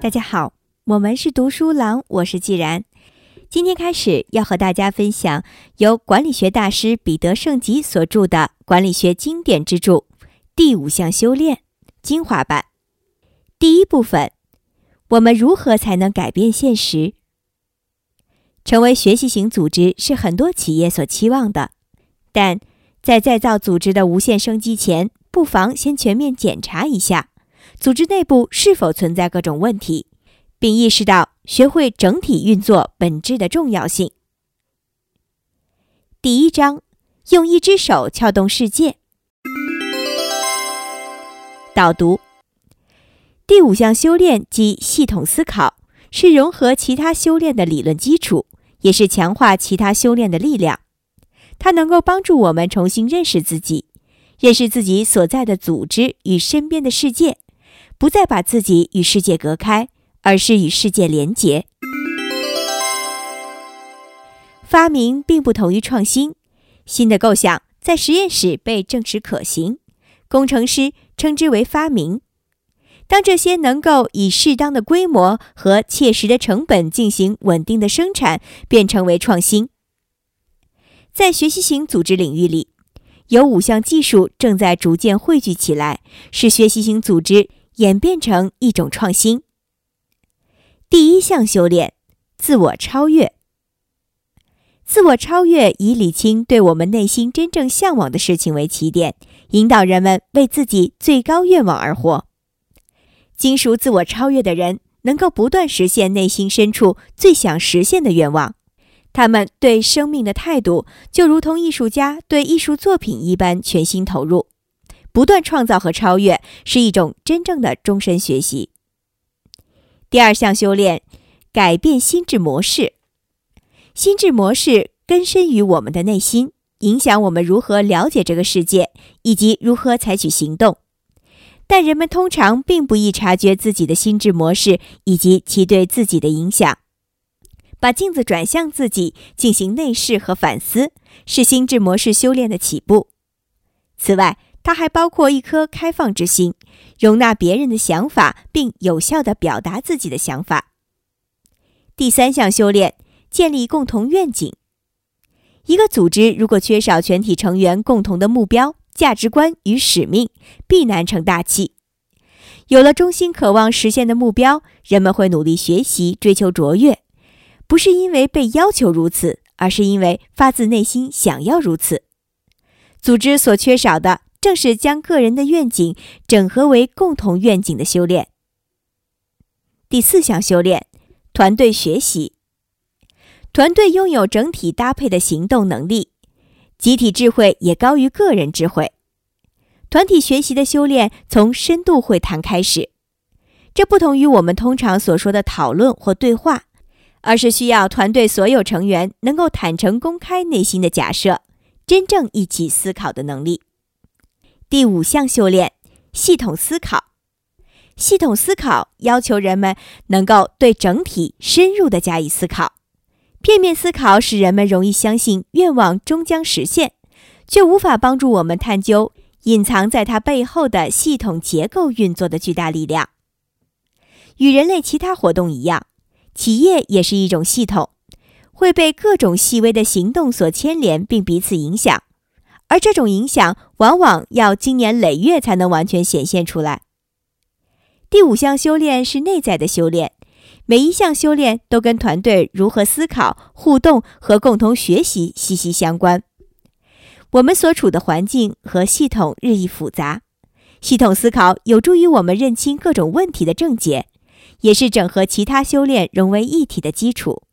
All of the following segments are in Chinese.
大家好，我们是读书郎，我是既然。今天开始要和大家分享由管理学大师彼得圣吉所著的管理学经典之著《第五项修炼》精华版。第一部分，我们如何才能改变现实？成为学习型组织是很多企业所期望的，但在再造组织的无限生机前，不妨先全面检查一下。组织内部是否存在各种问题，并意识到学会整体运作本质的重要性。第一章，用一只手撬动世界。导读：第五项修炼即系统思考，是融合其他修炼的理论基础，也是强化其他修炼的力量。它能够帮助我们重新认识自己，认识自己所在的组织与身边的世界。不再把自己与世界隔开，而是与世界连结。发明并不同于创新，新的构想在实验室被证实可行，工程师称之为发明。当这些能够以适当的规模和切实的成本进行稳定的生产，便成为创新。在学习型组织领域里，有五项技术正在逐渐汇聚起来，使学习型组织。演变成一种创新。第一项修炼：自我超越。自我超越以理清对我们内心真正向往的事情为起点，引导人们为自己最高愿望而活。精熟自我超越的人，能够不断实现内心深处最想实现的愿望。他们对生命的态度，就如同艺术家对艺术作品一般全心投入。不断创造和超越是一种真正的终身学习。第二项修炼，改变心智模式。心智模式根深于我们的内心，影响我们如何了解这个世界以及如何采取行动。但人们通常并不易察觉自己的心智模式以及其对自己的影响。把镜子转向自己，进行内视和反思，是心智模式修炼的起步。此外，它还包括一颗开放之心，容纳别人的想法，并有效地表达自己的想法。第三项修炼：建立共同愿景。一个组织如果缺少全体成员共同的目标、价值观与使命，必难成大器。有了衷心渴望实现的目标，人们会努力学习、追求卓越，不是因为被要求如此，而是因为发自内心想要如此。组织所缺少的。正是将个人的愿景整合为共同愿景的修炼。第四项修炼：团队学习。团队拥有整体搭配的行动能力，集体智慧也高于个人智慧。团体学习的修炼从深度会谈开始，这不同于我们通常所说的讨论或对话，而是需要团队所有成员能够坦诚公开内心的假设，真正一起思考的能力。第五项修炼：系统思考。系统思考要求人们能够对整体深入的加以思考。片面思考使人们容易相信愿望终将实现，却无法帮助我们探究隐藏在它背后的系统结构运作的巨大力量。与人类其他活动一样，企业也是一种系统，会被各种细微的行动所牵连，并彼此影响。而这种影响往往要经年累月才能完全显现出来。第五项修炼是内在的修炼，每一项修炼都跟团队如何思考、互动和共同学习息息相关。我们所处的环境和系统日益复杂，系统思考有助于我们认清各种问题的症结，也是整合其他修炼融为一体的基础。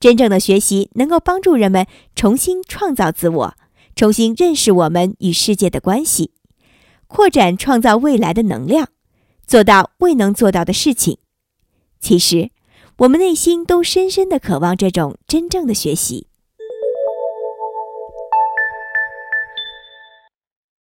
真正的学习能够帮助人们重新创造自我。重新认识我们与世界的关系，扩展创造未来的能量，做到未能做到的事情。其实，我们内心都深深的渴望这种真正的学习。